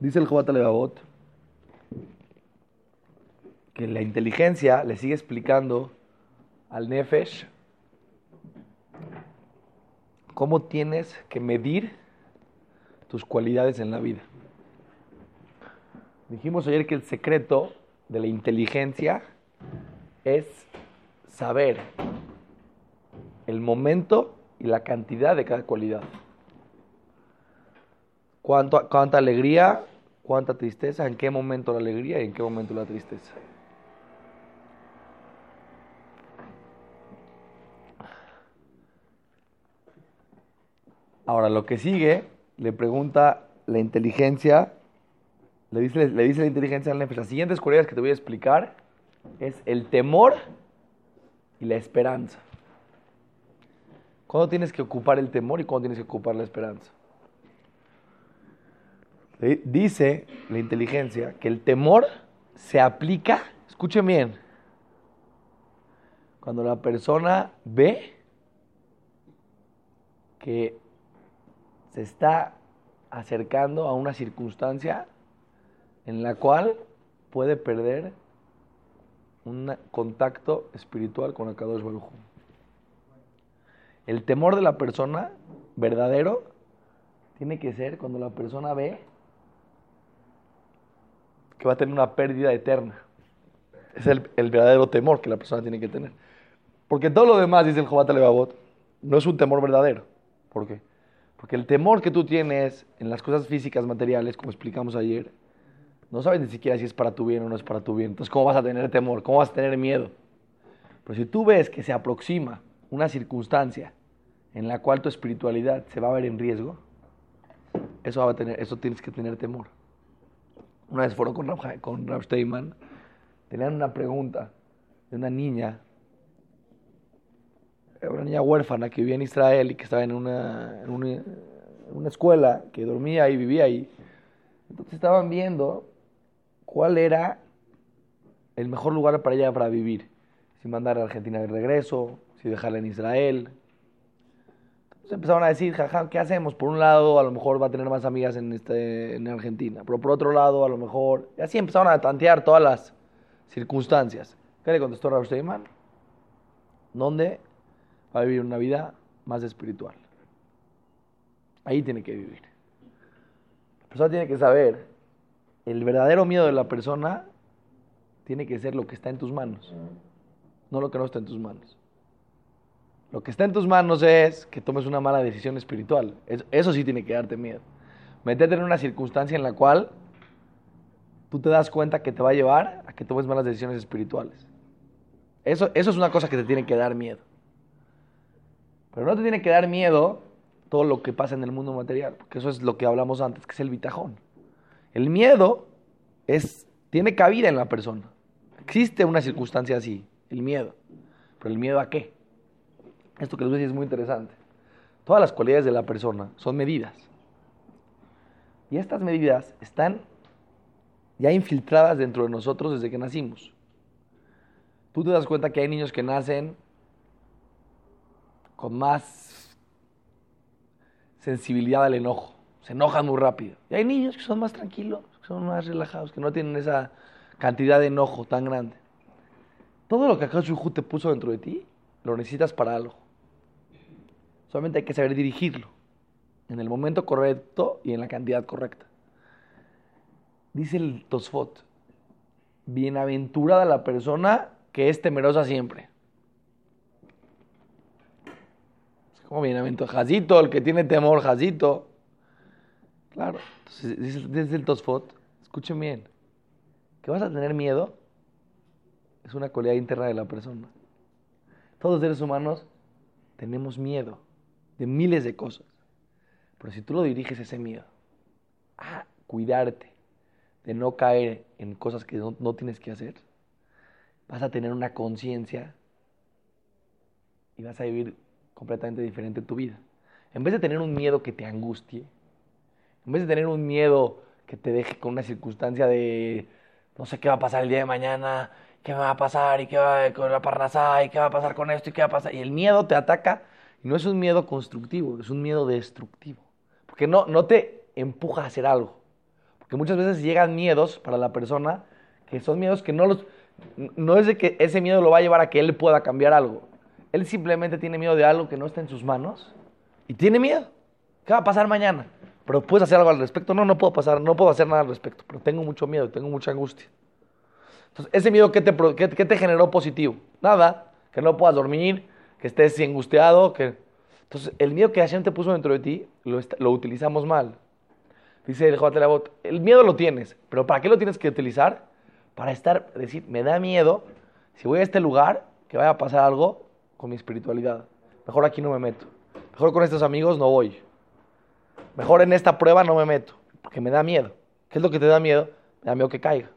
Dice el Jobat Levavot que la inteligencia le sigue explicando al Nefesh cómo tienes que medir tus cualidades en la vida. Dijimos ayer que el secreto de la inteligencia es saber el momento y la cantidad de cada cualidad. Cuánta alegría, cuánta tristeza, en qué momento la alegría y en qué momento la tristeza. Ahora, lo que sigue, le pregunta la inteligencia, le dice, le dice la inteligencia al las siguientes cualidades que te voy a explicar es el temor y la esperanza. ¿Cuándo tienes que ocupar el temor y cuándo tienes que ocupar la esperanza? Dice la inteligencia que el temor se aplica, escuchen bien, cuando la persona ve que se está acercando a una circunstancia en la cual puede perder un contacto espiritual con Akadosh Baruj El temor de la persona verdadero tiene que ser cuando la persona ve que va a tener una pérdida eterna. Es el, verdadero temor que la persona tiene que tener. Porque todo lo demás, dice el Jobat Levavot, no es un temor verdadero. ¿Por qué? Porque el temor que tú tienes en las cosas físicas, materiales, como explicamos ayer, no sabes ni siquiera si es para tu bien o no es para tu bien. Entonces, ¿cómo vas a tener temor? ¿Cómo vas a tener miedo? Pero si tú ves que se aproxima una circunstancia en la cual tu espiritualidad se va a ver en riesgo, eso, va a tener, eso tienes que tener temor. Una vez fueron con Rav, con Steinman, tenían una pregunta de una niña, una niña huérfana que vivía en Israel y que estaba en una, en una, en una escuela, que dormía y vivía ahí. Entonces estaban viendo cuál era el mejor lugar para ella para vivir. Si mandar a Argentina de regreso, si dejarla en Israel. Empezaron a decir, jaja, ¿qué hacemos? Por un lado, a lo mejor va a tener más amigas en, este, en Argentina, pero por otro lado, a lo mejor... Y así empezaron a tantear todas las circunstancias. ¿Qué le contestó Rav Steinman? ¿Dónde va a vivir una vida más espiritual? Ahí tiene que vivir. La persona tiene que saber el verdadero miedo de la persona tiene que ser lo que está en tus manos, no lo que no está en tus manos. Lo que está en tus manos es que tomes una mala decisión espiritual. Eso, sí tiene que darte miedo. Meterte en una circunstancia en la cual tú te das cuenta que te va a llevar a que tomes malas decisiones espirituales. Eso, eso es una cosa que te tiene que dar miedo. Pero no te tiene que dar miedo todo lo que pasa en el mundo material, porque eso es lo que hablamos antes, que es el bitajón. El miedo es, tiene cabida en la persona. Existe una circunstancia así, el miedo. Pero el miedo a qué? Esto que les voy a decir es muy interesante. Todas las cualidades de la persona son medidas. Y estas medidas están ya infiltradas dentro de nosotros desde que nacimos. Tú te das cuenta que hay niños que nacen con más sensibilidad al enojo se enojan muy rápido. Y hay niños que son más tranquilos, que son más relajados, que no tienen esa cantidad de enojo tan grande. Todo lo que Akashuhu te puso dentro de ti, lo necesitas para algo. Solamente hay que saber dirigirlo en el momento correcto y en la cantidad correcta. Dice el Tosfot, bienaventurada la persona que es temerosa siempre. Es como bienaventurado, Jazito, el que tiene temor, Jazito. Claro. Entonces, desde el Tosfot, escuchen bien, que vas a tener miedo es una cualidad interna de la persona. Todos los seres humanos tenemos miedo de miles de cosas. Pero si tú lo diriges ese miedo a cuidarte, de no caer en cosas que no, no tienes que hacer, vas a tener una conciencia y vas a vivir completamente diferente tu vida. En vez de tener un miedo que te angustie, en vez de tener un miedo que te deje con una circunstancia de no sé qué va a pasar el día de mañana, qué va a pasar y qué va con la parnasá y qué va a pasar con esto y qué va a pasar. Y el miedo te ataca y no es un miedo constructivo, es un miedo destructivo. Porque no, no te empuja a hacer algo. Que muchas veces llegan miedos para la persona que son miedos que no los... No es de que ese miedo lo va a llevar a que él pueda cambiar algo. Él simplemente tiene miedo de algo que no está en sus manos y tiene miedo. ¿Qué va a pasar mañana? Pero puedes hacer algo al respecto. No, no puedo pasar, no puedo hacer nada al respecto, pero tengo mucho miedo, tengo mucha angustia. Entonces, ese miedo, ¿qué te, qué, te generó positivo? Nada, que no puedas dormir, que estés angustiado, que... Entonces, el miedo que Hashem te puso dentro de ti, lo, utilizamos mal. Dice el Joatelabot, el miedo lo tienes, pero ¿para qué lo tienes que utilizar? Para estar, decir, me da miedo, si voy a este lugar, que vaya a pasar algo con mi espiritualidad. Mejor aquí no me meto. Mejor con estos amigos no voy. Mejor en esta prueba no me meto, porque me da miedo. ¿Qué es lo que te da miedo? Me da miedo que caiga.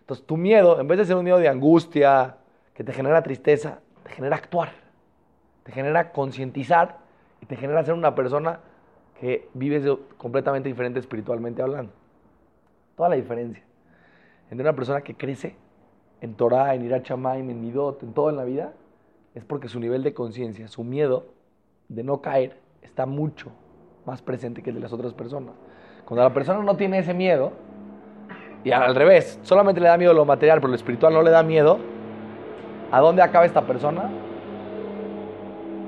Entonces tu miedo, en vez de ser un miedo de angustia, que te genera tristeza, te genera actuar. Te genera concientizar y te genera ser una persona que vives completamente diferente espiritualmente hablando. Toda la diferencia entre una persona que crece en Torah, en Irachamaim, en Midot, en todo en la vida, es porque su nivel de conciencia, su miedo de no caer, está mucho más presente que el de las otras personas. Cuando la persona no tiene ese miedo, y al revés, solamente le da miedo lo material, pero lo espiritual no le da miedo, ¿a dónde acaba esta persona?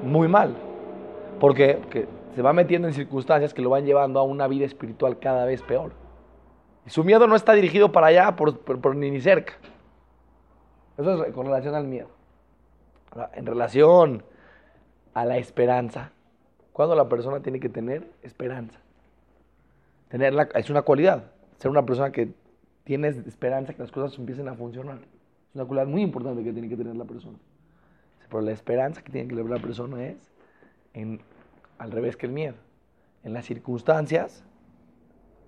Muy mal. Porque se va metiendo en circunstancias que lo van llevando a una vida espiritual cada vez peor. Y su miedo no está dirigido para allá por, ni, ni cerca. Eso es con relación al miedo. en relación a la esperanza, cuando la persona tiene que tener esperanza. Tenerla es una cualidad. Ser una persona que tiene esperanza que las cosas empiecen a funcionar. Es una cualidad muy importante que tiene que tener la persona. Pero la esperanza que tiene que tener la persona es al revés que el miedo. En las circunstancias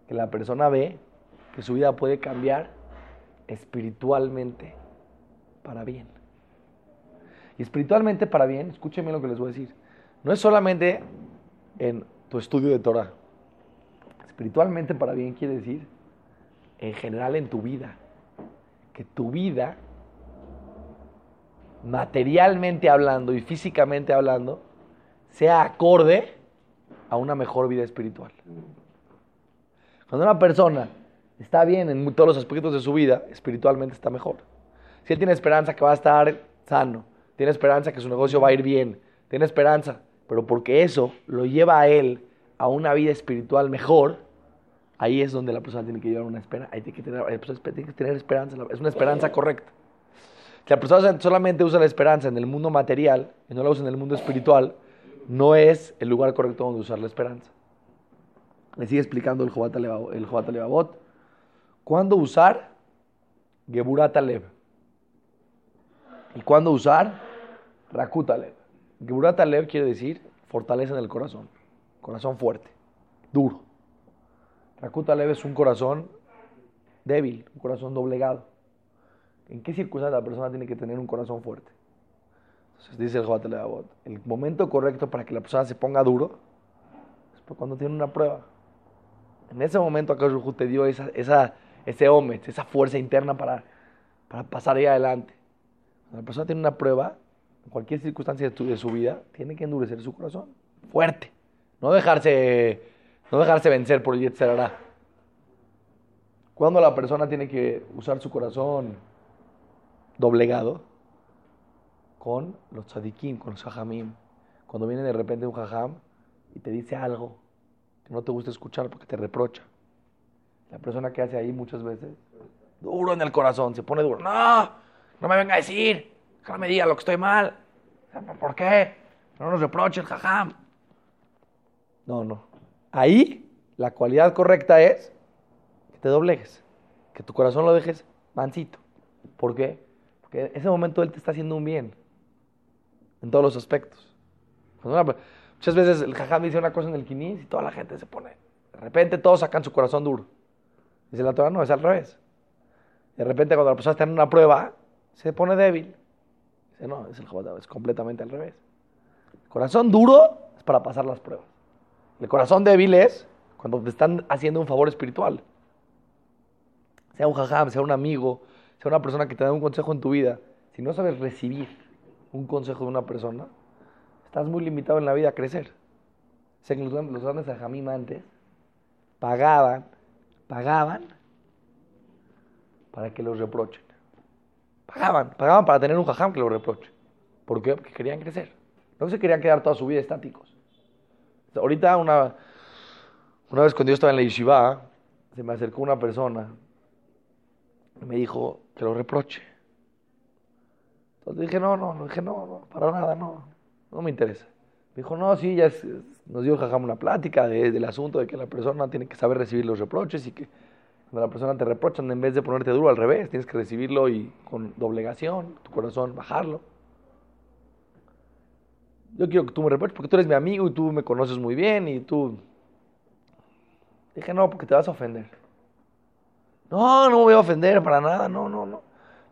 que la persona ve que su vida puede cambiar espiritualmente para bien. Y espiritualmente para bien, escúchenme lo que les voy a decir, no es solamente en tu estudio de Torah. Espiritualmente para bien quiere decir en general en tu vida. Que tu vida, materialmente hablando y físicamente hablando, sea acorde a una mejor vida espiritual. Cuando una persona está bien en todos los aspectos de su vida, espiritualmente está mejor. Si él tiene esperanza que va a estar sano, tiene esperanza que su negocio va a ir bien, tiene esperanza, pero porque eso lo lleva a él a una vida espiritual mejor, ahí es donde la persona tiene que llevar una esperanza, tiene que tener, tiene que tener esperanza, es una esperanza correcta. Si la persona solamente usa la esperanza en el mundo material y no la usa en el mundo espiritual, no es el lugar correcto donde usar la esperanza. Le sigue explicando el Jobat el ¿Cuándo usar Geburat Alev? ¿Y cuándo usar? Geburat Alev quiere decir fortaleza en el corazón. Corazón fuerte, duro. Rakut Alev es un corazón débil, un corazón doblegado. ¿En qué circunstancia la persona tiene que tener un corazón fuerte? Entonces dice el Jobat el momento correcto para que la persona se ponga duro es cuando tiene una prueba. En ese momento Akash te dio esa, esa, ese omet, esa fuerza interna para, para pasar ahí adelante. Cuando la persona tiene una prueba, en cualquier circunstancia de, su vida, tiene que endurecer su corazón. Fuerte. No dejarse, no dejarse vencer por el Yetzerará. Cuando la persona tiene que usar su corazón doblegado, con los tzadikim, con los hajamim. Cuando viene de repente un jajam y te dice algo que no te gusta escuchar porque te reprocha. La persona que hace ahí muchas veces, duro en el corazón, se pone duro. No, no me venga a decir, no me diga lo que estoy mal. ¿Por qué? No nos reproches, jajam. No, no. Ahí la cualidad correcta es que te doblegues, que tu corazón lo dejes mansito. ¿Por qué? Porque en ese momento él te está haciendo un bien en todos los aspectos. muchas veces el jajam dice una cosa en el quinis y toda la gente se pone. De repente todos sacan su corazón duro. Dice la Torah, no, es al revés. De repente cuando la persona está en una prueba, se pone débil. Dice, no, es el es completamente al revés. El corazón duro es para pasar las pruebas. El corazón débil es cuando te están haciendo un favor espiritual. Sea un jajam, sea un amigo, sea una persona que te da un consejo en tu vida. Si no sabes recibir un consejo de una persona, estás muy limitado en la vida a crecer. Sé que los, grandes ajamim antes pagaban pagaban para que los reprochen. Pagaban, pagaban para tener un jajam que los reproche. ¿Por qué? Porque querían crecer. No se querían quedar toda su vida estáticos. Ahorita una, una vez cuando yo estaba en la yeshiva, se me acercó una persona y me dijo que lo reproche. Entonces dije, no, no, dije, no, no, para nada, no, no me interesa. Dijo, no, sí, ya nos dio Jajam una plática de, del asunto de que la persona tiene que saber recibir los reproches y que cuando la persona te reprochan, en vez de ponerte duro al revés, tienes que recibirlo y con doblegación, tu corazón, bajarlo. Yo quiero que tú me reproches porque tú eres mi amigo y tú me conoces muy bien y tú... Dije, no, porque te vas a ofender. No, no me voy a ofender para nada, no, no, no.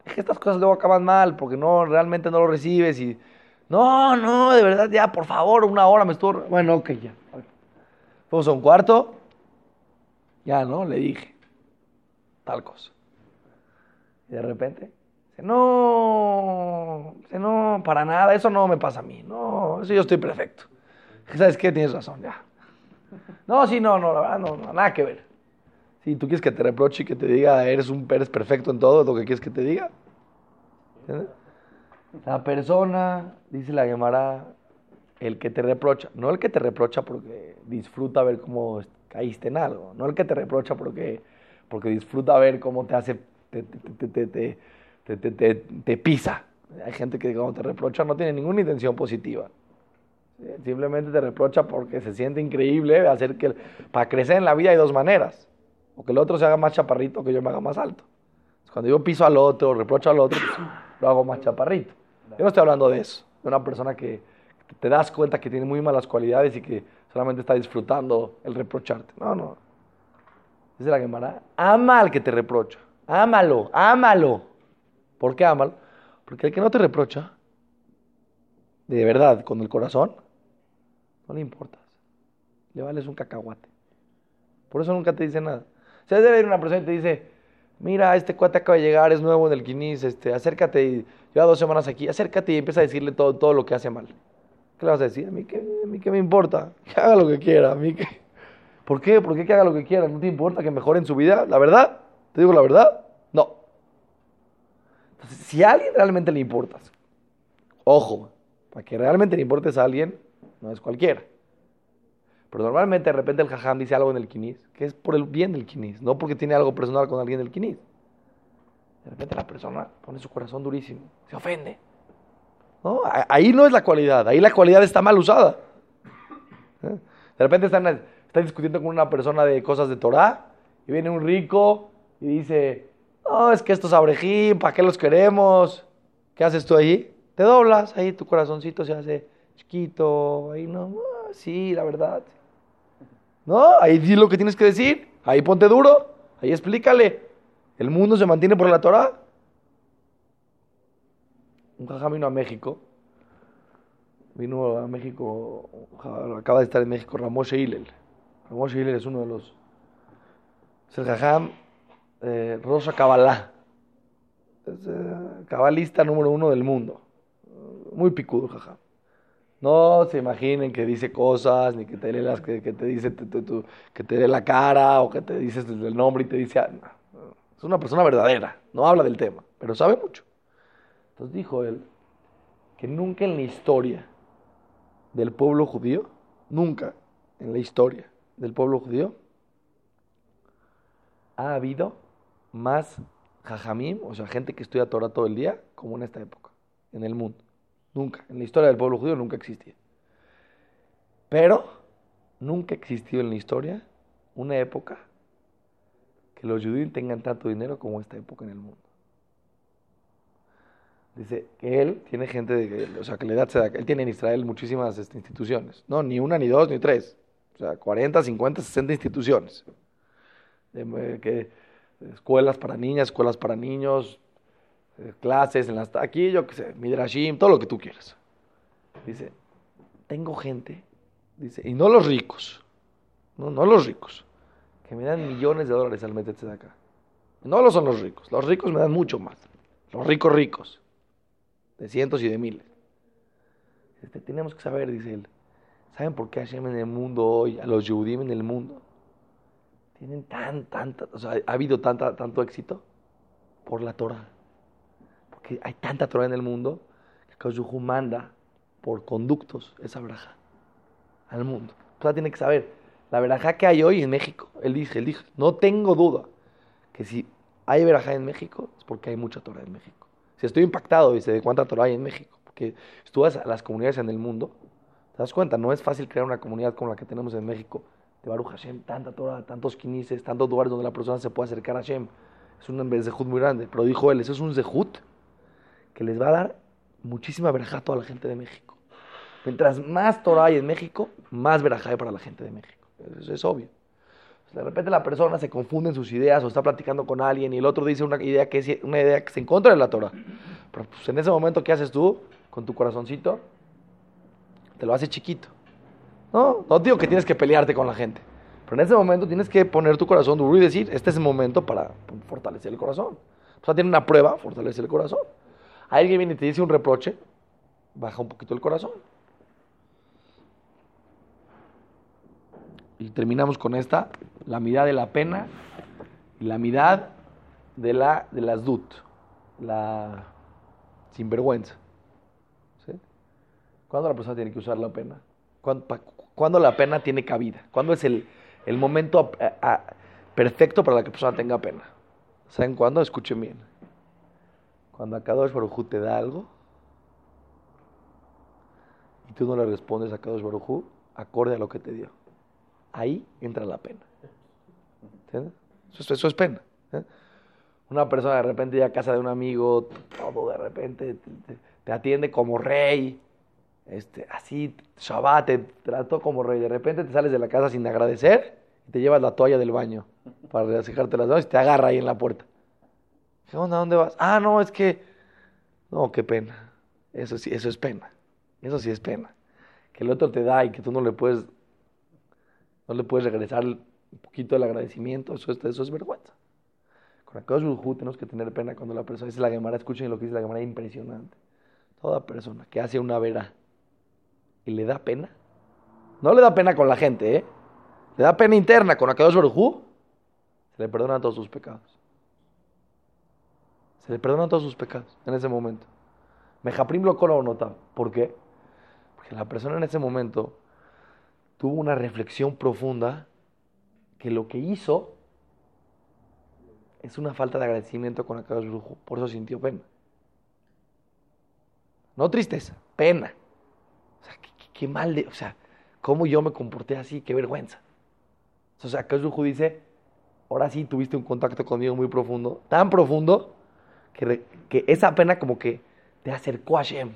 Dije, estas cosas luego acaban mal porque no, realmente no lo recibes y... No, no, de verdad, ya, por favor, una hora me estuvo... Bueno, ok, ya. Fuimos a un cuarto. Ya, ¿no? Le dije. Tal cosa. Y de repente... No, no, para nada, eso no me pasa a mí. No, eso yo estoy perfecto. ¿Sabes qué? Tienes razón, ya. No, sí, no, no, la verdad, no, no nada que ver. Si tú quieres que te reproche y que te diga, eres un eres perfecto en todo, lo que quieres que te diga. La persona, dice la Gemara, el que te reprocha, no el que te reprocha porque disfruta ver cómo caíste en algo, no el que te reprocha porque, porque disfruta ver cómo te hace, te, te, te, pisa. Hay gente que cuando te reprocha no tiene ninguna intención positiva. Simplemente te reprocha porque se siente increíble hacer que para crecer en la vida hay dos maneras. O que el otro se haga más chaparrito o que yo me haga más alto. Cuando yo piso al otro, reprocho al otro, pues, lo hago más chaparrito. Yo no estoy hablando de eso. De una persona que te das cuenta que tiene muy malas cualidades y que solamente está disfrutando el reprocharte. No, no. Dice la Gemara, ama al que te reprocha. Ámalo, ámalo. ¿Por qué ámalo? Porque el que no te reprocha, de verdad, con el corazón, no le importas. Le vales un cacahuate. Por eso nunca te dice nada. O sea, debe ir una persona y te dice, mira, este cuate acaba de llegar, es nuevo en el quinis, este, acércate y lleva dos semanas aquí, acércate y empieza a decirle todo, todo lo que hace mal. ¿Qué le vas a decir? A mí qué, a mí qué me importa, que haga lo que quiera, a mí qué. ¿Por qué? ¿Por qué que haga lo que quiera? ¿No te importa que mejore en su vida? ¿La verdad? ¿Te digo la verdad? No. Entonces, si a alguien realmente le importas, ojo, para que realmente le importes a alguien, no es cualquiera. Pero normalmente de repente el jajam dice algo en el quinis, que es por el bien del quinis, no porque tiene algo personal con alguien del quinis. De repente la persona pone su corazón durísimo, se ofende. ¿No? Ahí no es la cualidad, ahí la cualidad está mal usada. ¿Eh? De repente están, está discutiendo con una persona de cosas de Torah y viene un rico y dice, no, es que estos abrejín, ¿para qué los queremos? ¿Qué haces tú ahí? Te doblas, ahí tu corazoncito se hace chiquito, ahí no, sí, la verdad. No, ahí di lo que tienes que decir. Ahí ponte duro. Ahí explícale. El mundo se mantiene por la Torah. Un jajá vino a México. Vino a México, acaba de estar en México, Ramoshe Hillel. Ramoshe Hillel es uno de los. Es el jajam eh, Rosa Kabbalah. Es eh, cabalista número uno del mundo. Muy picudo, jajam. No se imaginen que dice cosas, ni que te lee, las, que, te dice que te lee la cara o que te dice el nombre y te dice... Ah, es una persona verdadera, no habla del tema, pero sabe mucho. Entonces dijo él que nunca en la historia del pueblo judío, nunca en la historia del pueblo judío, ha habido más jajamim, o sea, gente que estudia Torah todo el día, como en esta época, en el mundo. Nunca. En la historia del pueblo judío nunca existía. Pero nunca existió en la historia una época que los judíos tengan tanto dinero como esta época en el mundo. Dice que él tiene gente, de, o sea, que le da Él tiene en Israel muchísimas este, instituciones. No, ni una, ni dos, ni tres. O sea, 40, 50, 60 instituciones. De, que, escuelas para niñas, escuelas para niños, eh, clases en las aquí, yo qué sé, midrashim, todo lo que tú quieras. Dice, tengo gente, dice, y no los ricos, no, no los ricos, que me dan millones de dólares al meterse de acá. No lo son los ricos, los ricos me dan mucho más. Los ricos ricos, de cientos y de miles. Este, tenemos que saber, dice él, ¿saben por qué Hashem en el mundo hoy, a los Yehudim en el mundo, tienen tan, tanta, o sea, ha habido tanta, tanto éxito por la Torah. Porque hay tanta Torah en el mundo que Kajuhu manda por conductos esa braja al mundo. Tú tiene que saber, la veraja que hay hoy en México, él dice, él dice, no tengo duda que si hay veraja en México es porque hay mucha Torah en México. Si estoy impactado, dice, de cuánta Torah hay en México, porque si a las comunidades en el mundo, te das cuenta, no es fácil crear una comunidad como la que tenemos en México, de Baruch Hashem, tanta Torah, tantos quinices, tantos lugares donde la persona se puede acercar a Hashem. Es un zehut muy grande, pero dijo él, eso es un zehut que les va a dar muchísima verajá a toda la gente de México. Mientras más Torah hay en México, más verajá hay para la gente de México. Eso es obvio. De repente la persona se confunde en sus ideas o está platicando con alguien y el otro dice una idea que es una idea que se encuentra en la Torah. Pero pues, en ese momento, ¿qué haces tú con tu corazoncito? Te lo hace chiquito. No, no digo que tienes que pelearte con la gente. Pero en ese momento tienes que poner tu corazón duro y decir, este es el momento para fortalecer el corazón. O sea, tiene una prueba, fortalece el corazón. Alguien viene y te dice un reproche, baja un poquito el corazón. Y terminamos con esta, la mitad de la pena y la mitad de, la, de las dut, la sinvergüenza. ¿Sí? ¿Cuándo la persona tiene que usar la pena? ¿Cuándo, la pena tiene cabida? ¿Cuándo es el, el momento perfecto para que la persona tenga pena? ¿Saben cuándo? Escuchen bien. Cuando Kadosh Baruj te da algo y tú no le respondes a Kadosh Baruj acorde a lo que te dio. Ahí entra la pena. ¿Entiendes? Eso, es pena. ¿eh? Una persona de repente llega a casa de un amigo, todo de repente te, atiende como rey, este, así, Shabbat, te trató como rey. De repente te sales de la casa sin agradecer y te llevas la toalla del baño para resecarte las manos y te agarra ahí en la puerta. ¿Qué onda? ¿Dónde vas? Ah, no, es que... No, qué pena. Eso sí, eso es pena. Eso sí es pena. Que el otro te da y que tú no le puedes no le puedes regresar un poquito el agradecimiento, eso es, eso es vergüenza. Con Akadosh Baruj tenemos que tener pena cuando la persona dice la Gemara, escuchen lo que dice la Gemara, impresionante. Toda persona que hace una vera y le da pena, no le da pena con la gente, ¿eh? Le da pena interna con Akadosh Baruj se le perdonan todos sus pecados. Se le perdonan todos sus pecados en ese momento. Mejaprim lo o nota. ¿Por qué? Porque la persona en ese momento tuvo una reflexión profunda que lo que hizo es una falta de agradecimiento con Akadosh Brujo, por eso sintió pena. No tristeza, pena. O sea, qué, mal de, o sea, cómo yo me comporté así, qué vergüenza. Sea, Akadosh Brujo dice, ahora sí tuviste un contacto conmigo muy profundo, tan profundo que, que esa pena como que te acercó a Shem,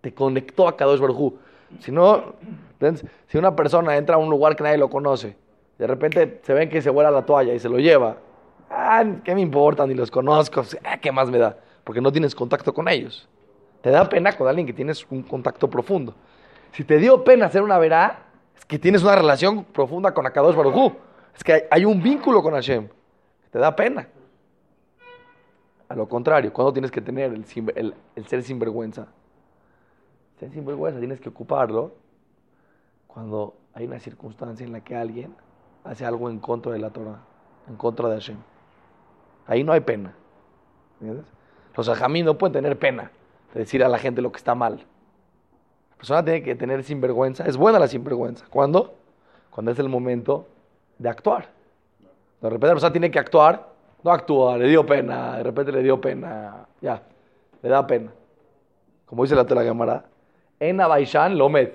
te conectó a Kadosh Baruj si no, si una persona entra a un lugar que nadie lo conoce, de repente se ven que se vuela la toalla y se lo lleva, ah, ¿qué me importa? Ni los conozco, ¿qué más me da? Porque no tienes contacto con ellos. Te da pena con alguien que tienes un contacto profundo. Si te dio pena hacer una verá, es que tienes una relación profunda con Akadosh Baruj Es que hay, un vínculo con Hashem. Te da pena. A lo contrario, cuando tienes que tener el, el, el ser sinvergüenza? Ten sinvergüenza, tienes que ocuparlo cuando hay una circunstancia en la que alguien hace algo en contra de la Torah, en contra de Hashem. Ahí no hay pena. ¿Entiendes? Los ajamí no pueden tener pena de decir a la gente lo que está mal. La persona tiene que tener sinvergüenza. Es buena la sinvergüenza. ¿Cuándo? Cuando es el momento de actuar. De repente la persona tiene que actuar, no actúa, le dio pena, de repente le dio pena, ya, le da pena. Como dice la Gemara, en Abaishan Lomed.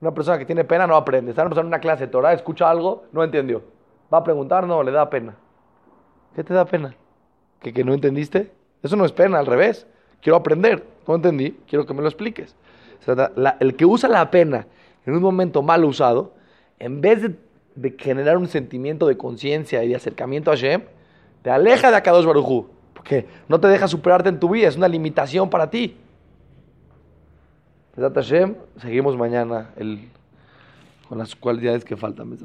Una persona que tiene pena no aprende. Está en una clase de Torah, escucha algo, no entendió. Va a preguntar, no, le da pena. ¿Qué te da pena? ¿Que, que no entendiste? Eso no es pena, al revés. Quiero aprender. No entendí, quiero que me lo expliques. el que usa la pena en un momento mal usado, en vez de, generar un sentimiento de conciencia y de acercamiento a Hashem, te aleja de Akadosh Barujú. Porque no te deja superarte en tu vida, es una limitación para ti seguimos mañana el, con las cualidades que faltan.